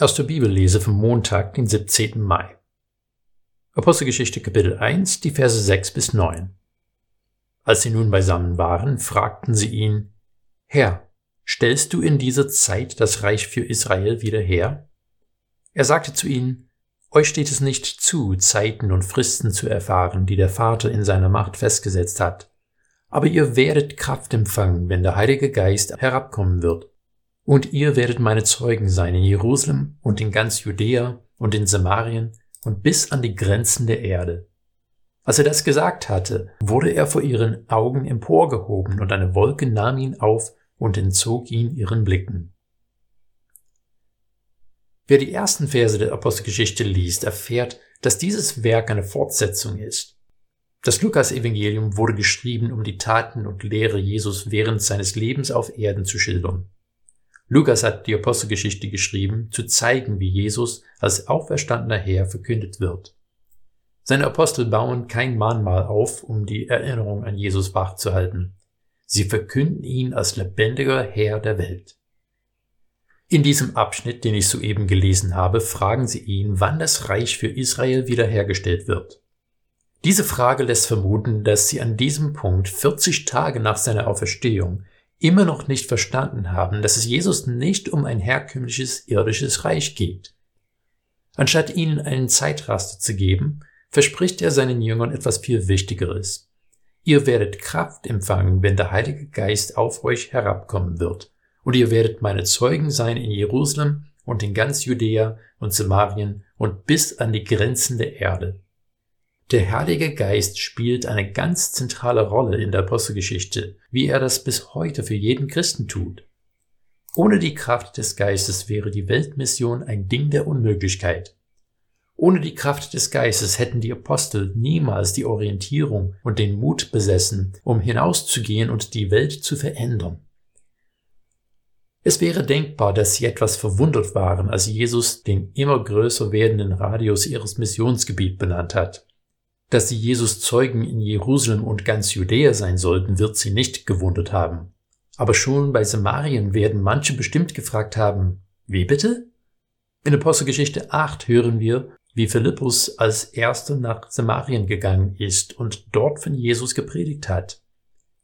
Der Bibellese vom Montag, den 17. Mai. Apostelgeschichte Kapitel 1, die Verse 6 bis 9. Als sie nun beisammen waren, fragten sie ihn, Herr, stellst du in dieser Zeit das Reich für Israel wieder her? Er sagte zu ihnen, Euch steht es nicht zu, Zeiten und Fristen zu erfahren, die der Vater in seiner Macht festgesetzt hat. Aber ihr werdet Kraft empfangen, wenn der Heilige Geist herabkommen wird und ihr werdet meine Zeugen sein in Jerusalem und in ganz Judäa und in Samarien und bis an die Grenzen der Erde. Als er das gesagt hatte, wurde er vor ihren Augen emporgehoben und eine Wolke nahm ihn auf und entzog ihn ihren Blicken. Wer die ersten Verse der Apostelgeschichte liest, erfährt, dass dieses Werk eine Fortsetzung ist. Das Lukas-Evangelium wurde geschrieben, um die Taten und Lehre Jesus während seines Lebens auf Erden zu schildern. Lukas hat die Apostelgeschichte geschrieben, zu zeigen, wie Jesus als auferstandener Herr verkündet wird. Seine Apostel bauen kein Mahnmal auf, um die Erinnerung an Jesus wachzuhalten. Sie verkünden ihn als lebendiger Herr der Welt. In diesem Abschnitt, den ich soeben gelesen habe, fragen sie ihn, wann das Reich für Israel wiederhergestellt wird. Diese Frage lässt vermuten, dass sie an diesem Punkt 40 Tage nach seiner Auferstehung immer noch nicht verstanden haben, dass es Jesus nicht um ein herkömmliches irdisches Reich geht. Anstatt ihnen einen Zeitraster zu geben, verspricht er seinen Jüngern etwas viel Wichtigeres. Ihr werdet Kraft empfangen, wenn der Heilige Geist auf euch herabkommen wird, und ihr werdet meine Zeugen sein in Jerusalem und in ganz Judäa und Samarien und bis an die Grenzen der Erde. Der Heilige Geist spielt eine ganz zentrale Rolle in der Apostelgeschichte, wie er das bis heute für jeden Christen tut. Ohne die Kraft des Geistes wäre die Weltmission ein Ding der Unmöglichkeit. Ohne die Kraft des Geistes hätten die Apostel niemals die Orientierung und den Mut besessen, um hinauszugehen und die Welt zu verändern. Es wäre denkbar, dass sie etwas verwundert waren, als Jesus den immer größer werdenden Radius ihres Missionsgebiet benannt hat. Dass sie Jesus Zeugen in Jerusalem und ganz Judäa sein sollten, wird sie nicht gewundert haben. Aber schon bei Samarien werden manche bestimmt gefragt haben, wie bitte? In Apostelgeschichte 8 hören wir, wie Philippus als erster nach Samarien gegangen ist und dort von Jesus gepredigt hat.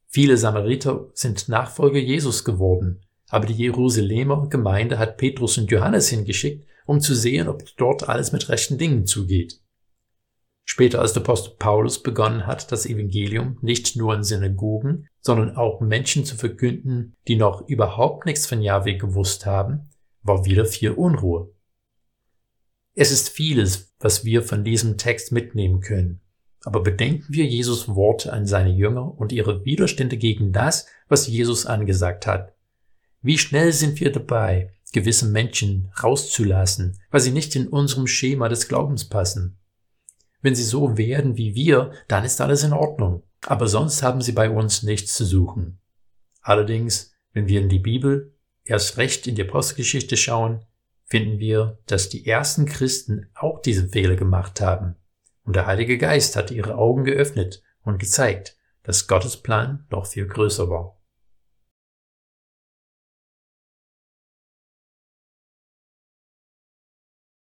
Viele Samariter sind Nachfolger Jesus geworden, aber die Jerusalemer Gemeinde hat Petrus und Johannes hingeschickt, um zu sehen, ob dort alles mit rechten Dingen zugeht. Später, als der Apostel Paulus begonnen hat, das Evangelium nicht nur in Synagogen, sondern auch Menschen zu verkünden, die noch überhaupt nichts von Yahweh gewusst haben, war wieder viel Unruhe. Es ist vieles, was wir von diesem Text mitnehmen können. Aber bedenken wir Jesus Worte an seine Jünger und ihre Widerstände gegen das, was Jesus angesagt hat. Wie schnell sind wir dabei, gewisse Menschen rauszulassen, weil sie nicht in unserem Schema des Glaubens passen. Wenn sie so werden wie wir, dann ist alles in Ordnung. Aber sonst haben sie bei uns nichts zu suchen. Allerdings, wenn wir in die Bibel, erst recht in die Apostelgeschichte schauen, finden wir, dass die ersten Christen auch diese Fehler gemacht haben. Und der Heilige Geist hat ihre Augen geöffnet und gezeigt, dass Gottes Plan noch viel größer war.